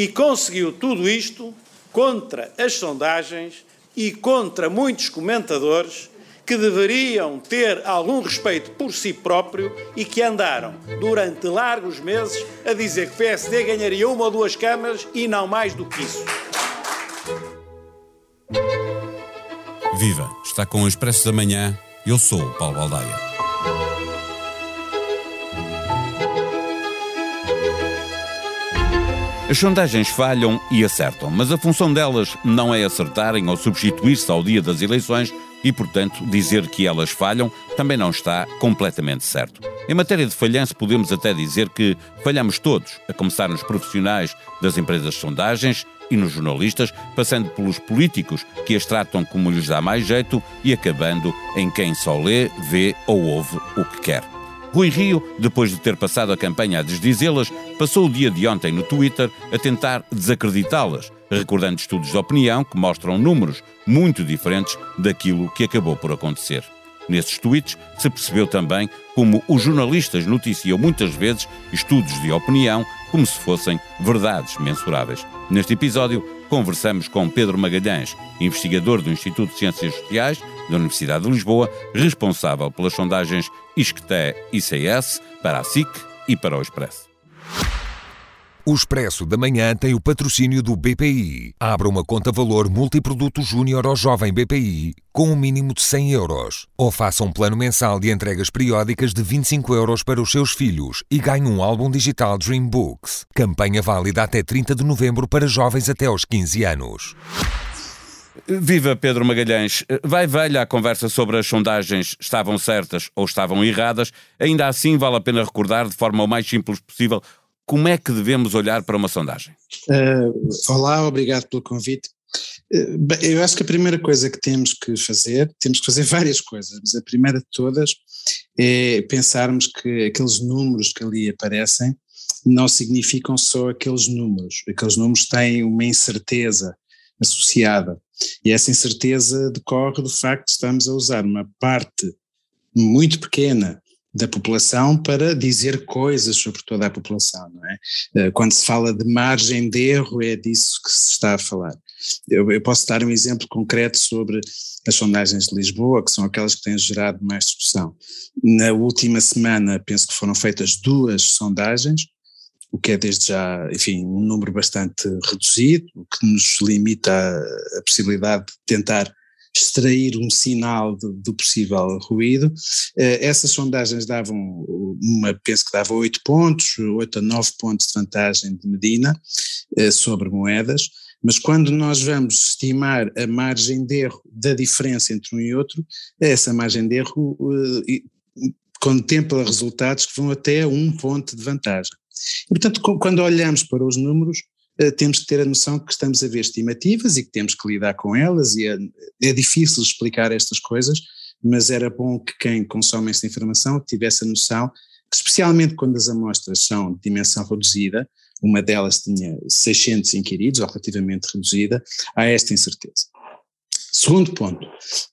E conseguiu tudo isto contra as sondagens e contra muitos comentadores que deveriam ter algum respeito por si próprio e que andaram durante largos meses a dizer que o PSD ganharia uma ou duas câmaras e não mais do que isso. Viva! Está com o Expresso da Manhã. Eu sou o Paulo Baldaia. As sondagens falham e acertam, mas a função delas não é acertarem ou substituir-se ao dia das eleições e, portanto, dizer que elas falham também não está completamente certo. Em matéria de falhança, podemos até dizer que falhamos todos, a começar nos profissionais das empresas de sondagens e nos jornalistas, passando pelos políticos que as tratam como lhes dá mais jeito e acabando em quem só lê, vê ou ouve o que quer. Rui Rio, depois de ter passado a campanha a desdizê-las, passou o dia de ontem no Twitter a tentar desacreditá-las, recordando estudos de opinião que mostram números muito diferentes daquilo que acabou por acontecer. Nesses tweets se percebeu também como os jornalistas noticiam muitas vezes estudos de opinião como se fossem verdades mensuráveis. Neste episódio, conversamos com Pedro Magalhães, investigador do Instituto de Ciências Sociais da Universidade de Lisboa, responsável pelas sondagens ISCTE ICS para a SIC e para o Expresso. O Expresso da Manhã tem o patrocínio do BPI. Abra uma conta valor multiproduto júnior ao jovem BPI com um mínimo de 100 euros. Ou faça um plano mensal de entregas periódicas de 25 euros para os seus filhos e ganhe um álbum digital Dream Books. Campanha válida até 30 de novembro para jovens até aos 15 anos. Viva Pedro Magalhães. Vai velha a conversa sobre as sondagens estavam certas ou estavam erradas. Ainda assim, vale a pena recordar, de forma o mais simples possível, como é que devemos olhar para uma sondagem? Uh, olá, obrigado pelo convite. Uh, eu acho que a primeira coisa que temos que fazer, temos que fazer várias coisas, mas a primeira de todas é pensarmos que aqueles números que ali aparecem não significam só aqueles números. Aqueles números têm uma incerteza associada. E essa incerteza decorre do facto de estamos a usar uma parte muito pequena da população para dizer coisas sobre toda a população, não é? Eh, quando se fala de margem de erro, é disso que se está a falar. Eu, eu, posso dar um exemplo concreto sobre as sondagens de Lisboa, que são aquelas que têm gerado mais discussão. Na última semana, penso que foram feitas duas sondagens, o que é desde já, enfim, um número bastante reduzido, o que nos limita a, a possibilidade de tentar extrair um sinal do, possível ruído. Eh, essas sondagens davam, uma, penso que dava 8 pontos, 8 a 9 pontos de vantagem de Medina eh, sobre moedas, mas quando nós vamos estimar a margem de erro da diferença entre um e outro, essa margem de erro eh, contempla resultados que vão até um ponto de vantagem. E, portanto, quando olhamos para os números, eh, temos que ter a noção que estamos a ver estimativas e que temos que lidar com elas, e é, é difícil explicar estas coisas, mas era bom que quem consome esta informação tivesse a noção que, especialmente quando as amostras são de dimensão reduzida, uma delas tinha 600 inquiridos, ou relativamente reduzida, há esta incerteza. Segundo ponto,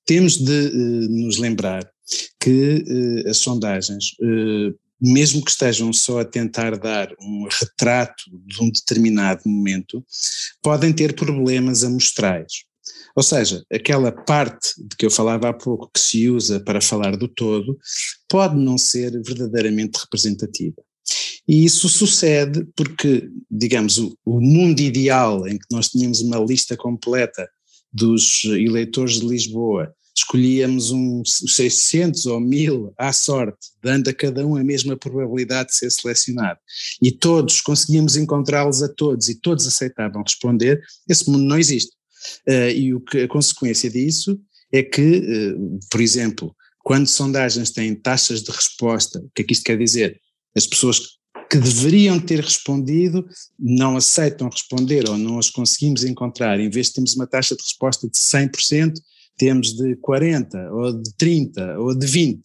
temos de uh, nos lembrar que uh, as sondagens mesmo que estejam só a tentar dar um retrato de um determinado momento, podem ter problemas amostrais. Ou seja, aquela parte de que eu falava há pouco que se usa para falar do todo, pode não ser verdadeiramente representativa. E isso sucede porque, digamos, o, o mundo ideal em que nós tínhamos uma lista completa dos eleitores de Lisboa escolhíamos uns 600 ou 1000 à sorte, dando a cada um a mesma probabilidade de ser selecionado, e todos conseguíamos encontrá-los a todos e todos aceitavam responder, esse mundo não existe. Uh, e o que, a consequência disso é que, uh, por exemplo, quando sondagens têm taxas de resposta, o que é que isto quer dizer? As pessoas que deveriam ter respondido não aceitam responder ou não as conseguimos encontrar, em vez de termos uma taxa de resposta de 100%, temos de 40, ou de 30, ou de 20.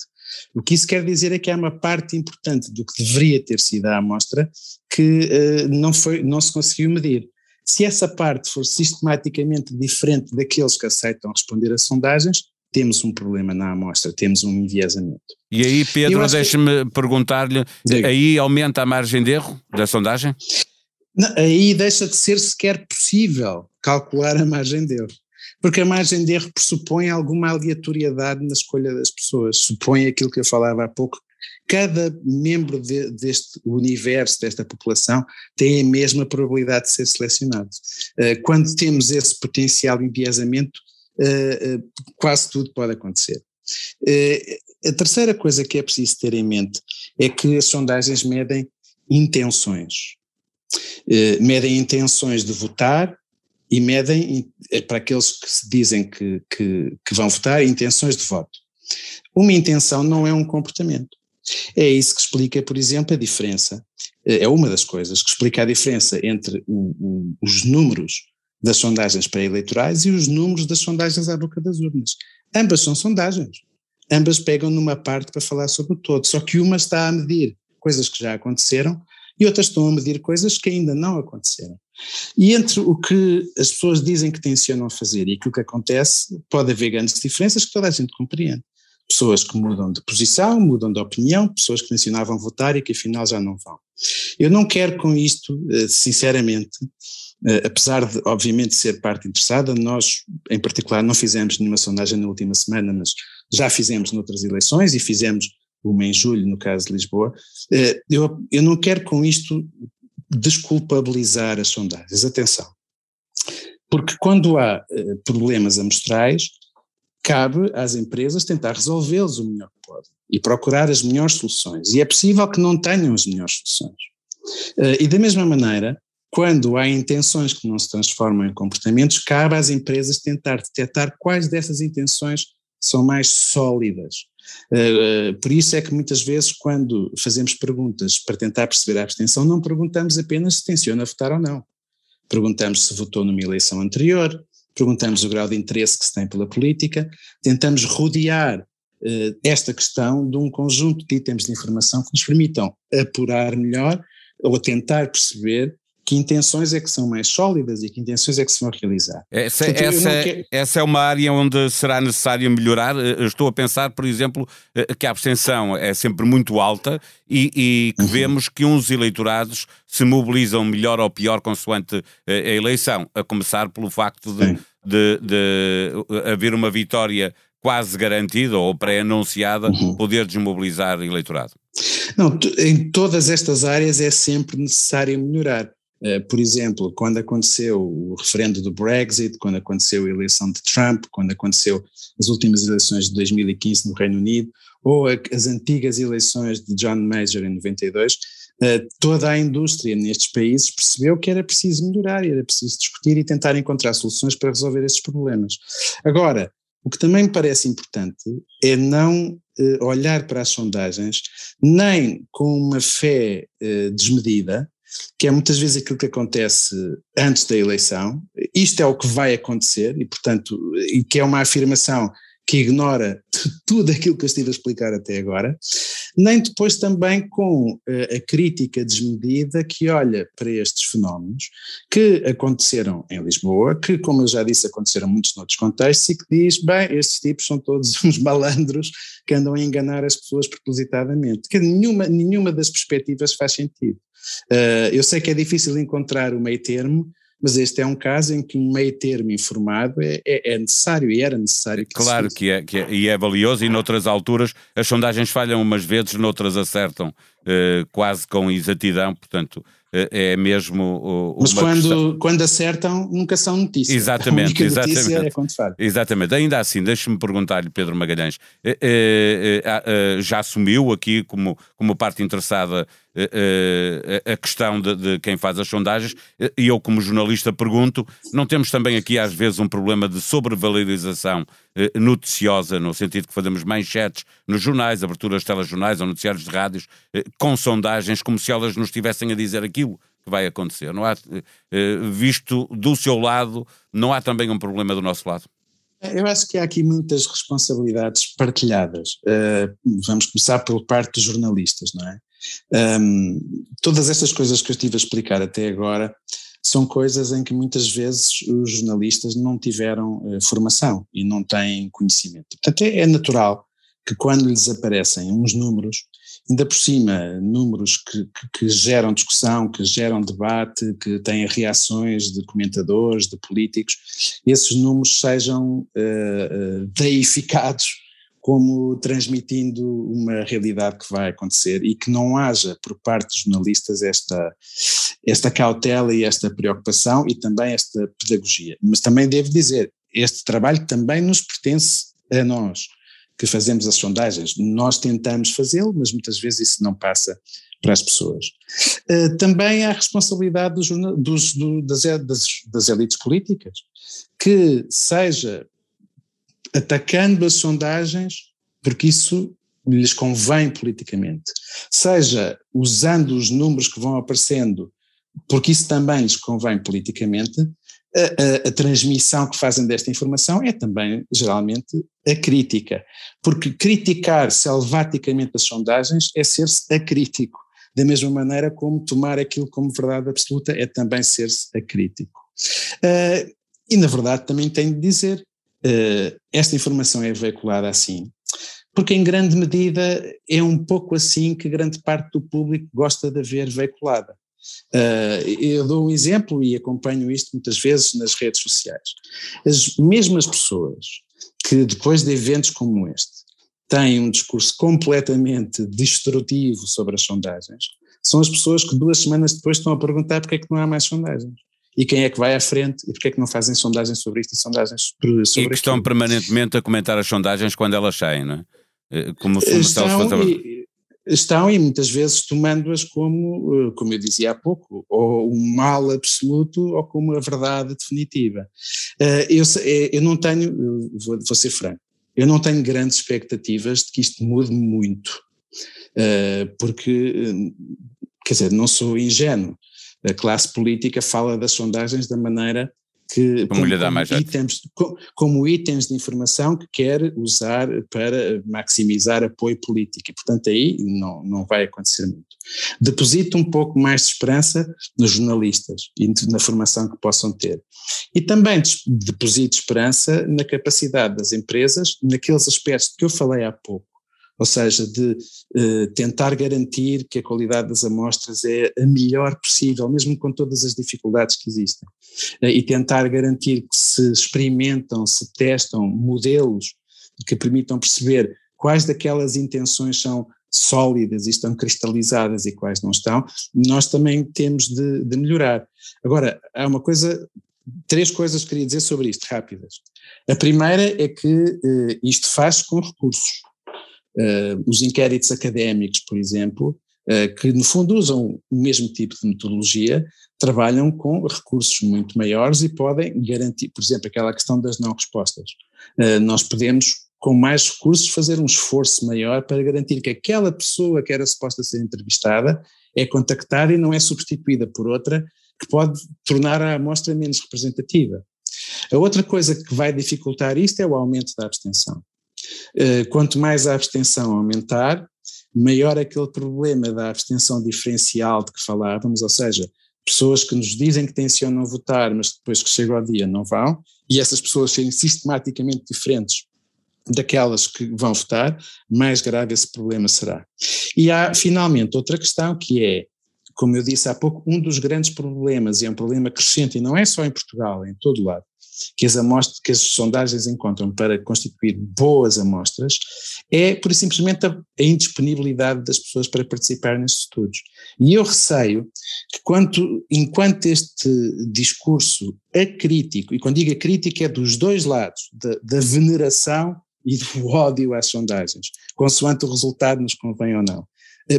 O que isso quer dizer é que há uma parte importante do que deveria ter sido a amostra que uh, não, foi, não se conseguiu medir. Se essa parte for sistematicamente diferente daqueles que aceitam responder a sondagens, temos um problema na amostra, temos um enviesamento. E aí, Pedro, deixe-me que... perguntar-lhe, aí aumenta a margem de erro da sondagem? Não, aí deixa de ser sequer possível calcular a margem de erro. Porque a margem de erro pressupõe alguma aleatoriedade na escolha das pessoas, supõe aquilo que eu falava há pouco, cada membro de, deste universo, desta população, tem a mesma probabilidade de ser selecionado. Uh, quando temos esse potencial enviesamento, uh, uh, quase tudo pode acontecer. a terceira coisa que é preciso ter em mente é que as sondagens medem intenções. medem intenções de votar e medem, para aqueles que se dizem que, que, que vão votar, intenções de voto. Uma intenção não é um comportamento. É isso que explica, por exemplo, a diferença, é uma das coisas que explica a diferença entre o, o, os números das sondagens pré-eleitorais e os números das sondagens à boca das urnas. Ambas são sondagens, ambas pegam numa parte para falar sobre o todo, só que uma está a medir coisas que já aconteceram e outras estão a medir coisas que ainda não aconteceram. E entre o que as pessoas dizem que tencionam fazer e aquilo que acontece, pode haver grandes diferenças que toda a gente compreende pessoas que mudam de posição, mudam de opinião, pessoas que mencionavam votar e que afinal já não vão. Eu não quero com isto, eh, sinceramente, eh, apesar de obviamente ser parte interessada, nós em particular não fizemos nenhuma sondagem na última semana, mas já fizemos noutras eleições e fizemos uma em julho no caso de Lisboa, eh, eu, eu não quero com isto desculpabilizar as sondagens, atenção, porque quando há problemas amostrais, cabe às empresas tentar resolvê-los o melhor que podem e procurar as melhores soluções. E é possível que não tenham as melhores soluções. Uh, e da mesma maneira, quando há intenções que não se transformam em comportamentos, cabe às empresas tentar detectar quais dessas intenções são mais sólidas. Uh, por isso é que muitas vezes, quando fazemos perguntas para tentar perceber a abstenção, não perguntamos apenas se tenciona votar ou não. Perguntamos se votou numa eleição anterior, perguntamos o grau de interesse que se tem pela política, tentamos rodear eh, esta questão de um conjunto de itens de informação que nos permitam apurar melhor ou tentar perceber que intenções é que são mais sólidas e que intenções é que se vão realizar. Essa, Portanto, essa, quero... essa, é uma área onde será necessário melhorar. Eh, estou a pensar, por exemplo, eh, que a abstenção é sempre muito alta e, e que uhum. vemos que uns eleitorados se mobilizam melhor ou pior consoante a eleição, a começar pelo facto de, de, de haver uma vitória quase garantida ou pré-anunciada, uhum. poder desmobilizar o eleitorado. Não, em todas estas áreas é sempre necessário melhorar. Eh, por exemplo, quando aconteceu o referendo do Brexit, quando aconteceu a eleição de Trump, quando aconteceu as últimas eleições de 2015 no Reino Unido, ou as antigas eleições de John Major em 92, eh, toda a indústria nestes países percebeu que era preciso melhorar, era preciso discutir e tentar encontrar soluções para resolver esses problemas. Agora, o que também me parece importante é não eh, olhar para as sondagens nem com uma fé desmedida, que é muitas vezes aquilo que acontece antes da eleição, isto é o que vai acontecer e, portanto, e que é uma afirmação que ignora tudo aquilo que eu estive a explicar até agora, nem depois também com uh, a crítica desmedida que olha para estes fenómenos que aconteceram em Lisboa, que, como eu já disse, aconteceram muitos noutros contextos e que diz, bem, estes tipos são todos uns malandros que andam a enganar as pessoas propositadamente, que nenhuma, nenhuma das perspectivas faz sentido. Uh, eu sei que é difícil encontrar o meio termo, mas este é um caso em que um meio termo informado é, é, é necessário e era necessário. Que claro que é, que é, e é valioso, e noutras alturas as sondagens falham umas vezes, noutras acertam uh, quase com exatidão, portanto é mesmo. Mas quando, quando acertam, nunca são notícias. Exatamente, exatamente. É quando exatamente. Ainda assim, deixe-me perguntar-lhe, Pedro Magalhães, eh, eh, eh, já assumiu aqui como, como parte interessada a questão de, de, quem faz as sondagens, e eu, como jornalista, pergunto: não temos também aqui, às vezes, um problema de sobrevalorização noticiosa, no sentido que fazemos manchetes nos jornais, aberturas de telejornais ou noticiários de rádios, com sondagens, como se elas nos estivessem a dizer aqui aquilo que vai acontecer. Não há, eh, visto do seu lado, não há também um problema do nosso lado? Eu acho que há aqui muitas responsabilidades partilhadas. Uh, vamos começar por parte dos jornalistas, não é? Um, todas estas coisas que eu estive a explicar até agora são coisas em que muitas vezes os jornalistas não tiveram uh, formação e não têm conhecimento. Portanto, é, é natural que quando lhes aparecem uns números ainda por cima, números que, que, que, geram discussão, que geram debate, que têm reações de comentadores, de políticos, esses números sejam uh, uh, deificados como transmitindo uma realidade que vai acontecer e que não haja por parte dos jornalistas esta, esta cautela e esta preocupação e também esta pedagogia. Mas também devo dizer, este trabalho também nos pertence a nós que fazemos as sondagens. Nós tentamos fazê-lo, mas muitas vezes isso não passa para as pessoas. Uh, também há a responsabilidade dos, dos, do, das, das, das elites políticas, que seja atacando as sondagens, porque isso lhes convém politicamente, seja usando os números que vão aparecendo, porque isso também lhes convém politicamente, a, a, a, transmissão que fazem desta informação é também, geralmente, a crítica. Porque criticar selvaticamente as sondagens é ser-se acrítico. Da mesma maneira como tomar aquilo como verdade absoluta é também ser-se acrítico. Uh, e, na verdade, também tenho de dizer, esta informação é veiculada assim, porque em grande medida é um pouco assim que grande parte do público gosta de ver veiculada. Uh, eu dou um exemplo e acompanho isto muitas vezes nas redes sociais. As mesmas pessoas que depois de eventos como este têm um discurso completamente destrutivo sobre as sondagens, são as pessoas que duas semanas depois estão a perguntar porque é que não há mais sondagens. E quem é que vai à frente e porque é que não fazem sondagens sobre isto e sondagens sobre, sobre E que estão permanentemente a comentar as sondagens quando elas saem, não é? Eh, como se estão, e, estão e muitas vezes tomando-as como, eh, como eu dizia há pouco, ou um mal absoluto ou como a verdade definitiva. Eh, eu, eu não tenho, vou, vou ser franco, eu não tenho grandes expectativas de que isto mude muito, porque, quer dizer, não sou ingênuo. A classe política fala das sondagens da maneira que como, dá mais itens, como itens de informação que quer usar para maximizar apoio político e portanto aí não, não vai acontecer muito. Deposito um pouco mais de esperança nos jornalistas e na formação que possam ter. E também deposito esperança na capacidade das empresas, naqueles aspectos que eu falei há pouco, ou seja, de eh, tentar garantir que a qualidade das amostras é a melhor possível, mesmo com todas as dificuldades que existem, eh, e tentar garantir que se experimentam, se testam modelos que permitam perceber quais daquelas intenções são sólidas e estão cristalizadas e quais não estão, nós também temos de, de melhorar. Agora, há uma coisa três coisas que queria dizer sobre isto, rápidas. A primeira é que eh, isto faz com recursos. Uh, os inquéritos académicos, por exemplo, uh, que no fundo usam o mesmo tipo de metodologia, trabalham com recursos muito maiores e podem garantir, por exemplo, aquela questão das não respostas. Uh, nós podemos, com mais recursos, fazer um esforço maior para garantir que aquela pessoa que era suposta ser entrevistada é contactada e não é substituída por outra que pode tornar a amostra menos representativa. A outra coisa que vai dificultar isto é o aumento da abstenção. Eh, quanto mais a abstenção aumentar, maior aquele problema da abstenção diferencial de que falávamos, ou seja, pessoas que nos dizem que tencionam votar, mas depois que chega ao dia não vão, e essas pessoas serem sistematicamente diferentes daquelas que vão votar, mais grave esse problema será. E há, finalmente, outra questão que é, como eu disse há pouco, um dos grandes problemas, e é um problema crescente, e não é só em Portugal, é em todo lado, que as amostras, que as sondagens encontram para constituir boas amostras, é por simplesmente a, a indisponibilidade das pessoas para participar nesses estudos. E eu receio que quanto, enquanto este discurso acrítico, e quando digo acrítico é dos dois lados, da, da veneração e do ódio às sondagens, consoante o resultado nos convém ou não,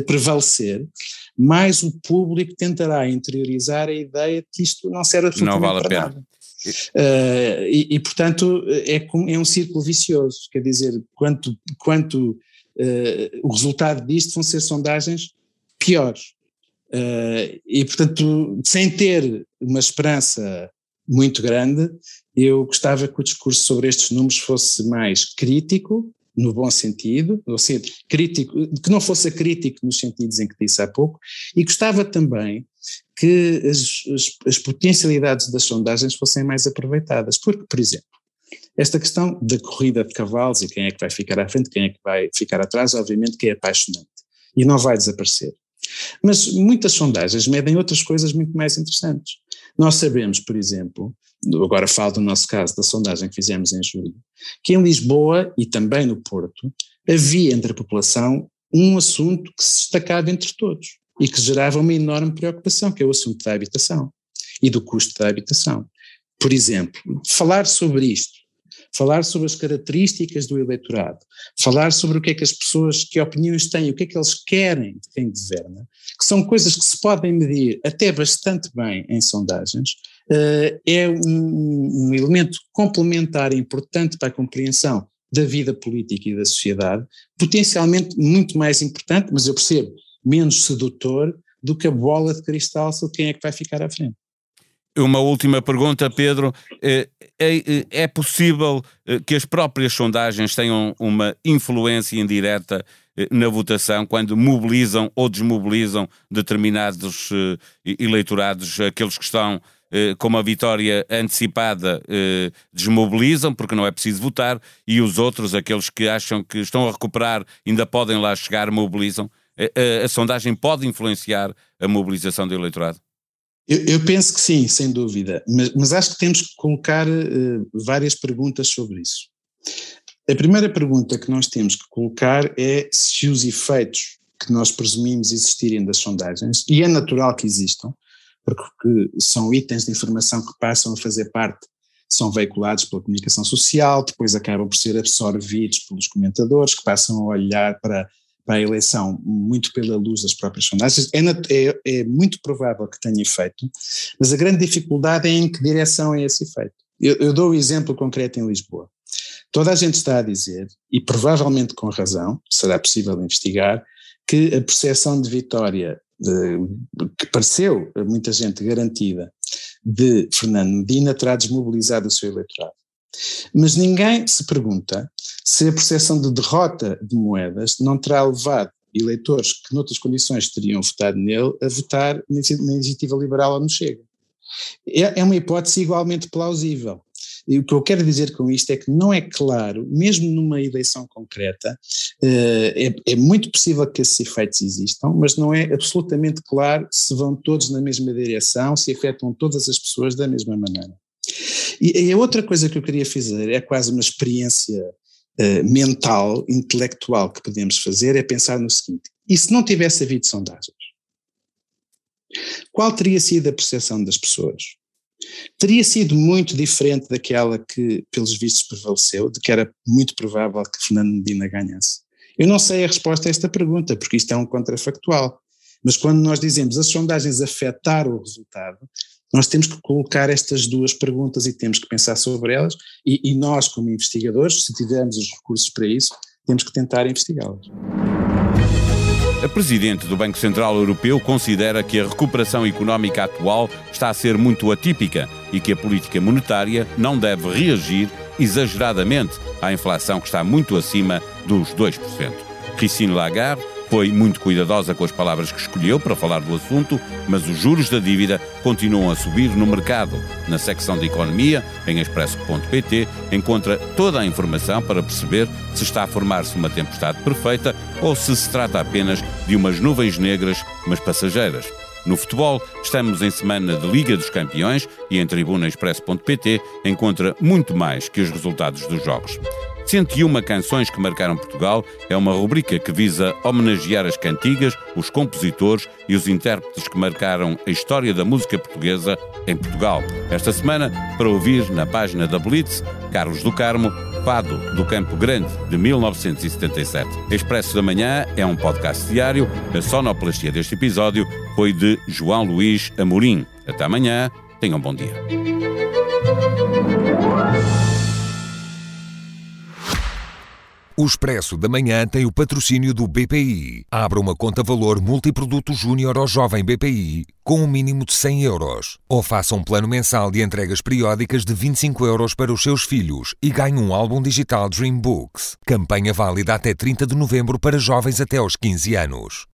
prevalecer, mais o público tentará interiorizar a ideia de que isto não serve absolutamente não vale a pena. Nada. Uh, e, e, portanto, é, é, um círculo vicioso, quer dizer, quanto, quanto uh, o resultado disto vão ser sondagens piores. Uh, e, portanto, sem ter uma esperança muito grande, eu gostava que o discurso sobre estes números fosse mais crítico, no bom sentido, ou seja, crítico, que não fosse crítico nos sentidos em que disse há pouco, e gostava também que as, as, as, potencialidades das sondagens fossem mais aproveitadas. Porque, por exemplo, esta questão da corrida de cavalos e quem é que vai ficar à frente, quem é que vai ficar atrás, obviamente que é apaixonante. e não vai desaparecer. Mas muitas sondagens medem outras coisas muito mais interessantes. Nós sabemos, por exemplo, agora falo do nosso caso, da sondagem que fizemos em julho, que em Lisboa e também no Porto havia entre a população um assunto que se destacava entre todos e que gerava uma enorme preocupação, que é o assunto da habitação e do custo da habitação. Por exemplo, falar sobre isto, falar sobre as características do eleitorado, falar sobre o que é que as pessoas, que opiniões têm, o que é que eles querem de quem governa, que são coisas que se podem medir até bastante bem em sondagens, uh, é um, um elemento complementar importante para a compreensão da vida política e da sociedade, potencialmente muito mais importante, mas eu percebo, menos sedutor do que a bola de cristal sobre quem é que vai ficar à frente. Uma última pergunta, Pedro. É, é, é, possível eh, que as próprias sondagens tenham uma influência indireta eh, na votação quando mobilizam ou desmobilizam determinados eleitorados, aqueles que estão com uma vitória antecipada desmobilizam porque não é preciso votar e os outros, aqueles que acham que estão a recuperar, ainda podem lá chegar, mobilizam. A, a, a sondagem pode influenciar a mobilização do eleitorado? Eu, eu, penso que sim, sem dúvida, mas, mas acho que temos que colocar uh, várias perguntas sobre isso. A primeira pergunta que nós temos que colocar é se os efeitos que nós presumimos existirem das sondagens, e é natural que existam, porque são itens de informação que passam a fazer parte, são veiculados pela comunicação social, depois acabam por ser absorvidos pelos comentadores, que passam a olhar para para a eleição muito pela luz das próprias sondagens, é, é, é, muito provável que tenha efeito, mas a grande dificuldade é em que direção é esse efeito. Eu, eu dou o um exemplo concreto em Lisboa. Toda a gente está a dizer, e provavelmente com razão, será possível investigar, que a percepção de vitória de, que pareceu a muita gente garantida de Fernando Medina terá desmobilizado o seu eleitorado. Mas ninguém se pergunta se a percepção de derrota de moedas não terá levado eleitores que noutras condições teriam votado nele a votar na iniciativa liberal ou no Chega. É, é uma hipótese igualmente plausível. E o que eu quero dizer com isto é que não é claro, mesmo numa eleição concreta, eh, é, é, muito possível que esses efeitos existam, mas não é absolutamente claro se vão todos na mesma direção, se afetam todas as pessoas da mesma maneira. E, a outra coisa que eu queria fazer é quase uma experiência uh, mental, intelectual que podemos fazer, é pensar no seguinte: e se não tivesse havido sondagens? Qual teria sido a percepção das pessoas? Teria sido muito diferente daquela que, pelos vistos, prevaleceu, de que era muito provável que Fernando Medina ganhasse? Eu não sei a resposta a esta pergunta, porque isto é um contrafactual. Mas quando nós dizemos as sondagens afetaram o resultado, nós temos que colocar estas duas perguntas e temos que pensar sobre elas, e, e nós, como investigadores, se tivermos os recursos para isso, temos que tentar investigá-las. A Presidente do Banco Central Europeu considera que a recuperação económica atual está a ser muito atípica e que a política monetária não deve reagir exageradamente à inflação que está muito acima dos 2%. Christine Lagarde foi muito cuidadosa com as palavras que escolheu para falar do assunto, mas os juros da dívida continuam a subir no mercado. Na secção de Economia, em expresso.pt, encontra toda a informação para perceber se está a formar-se uma tempestade perfeita ou se se trata apenas de umas nuvens negras, mas passageiras. No futebol, estamos em semana de Liga dos Campeões e em tribunaexpresso.pt encontra muito mais que os resultados dos jogos. 101 canções que marcaram Portugal é uma rubrica que visa homenagear as cantigas, os compositores e os intérpretes que marcaram a história da música portuguesa em Portugal. Esta semana, para ouvir na página da Blitz, Carlos do Carmo, Fado do Campo Grande, de 1977. Expresso da Manhã é um podcast diário. A sonoplastia deste episódio foi de João Luís Amorim. Até amanhã. Tenham um bom dia. O Expresso da Manhã tem o patrocínio do BPI. Abra uma conta valor multiproduto júnior ao jovem BPI com um mínimo de 100 euros. Ou faça um plano mensal de entregas periódicas de 25 euros para os seus filhos e ganhe um álbum digital Dream Books. Campanha válida até 30 de novembro para jovens até aos 15 anos.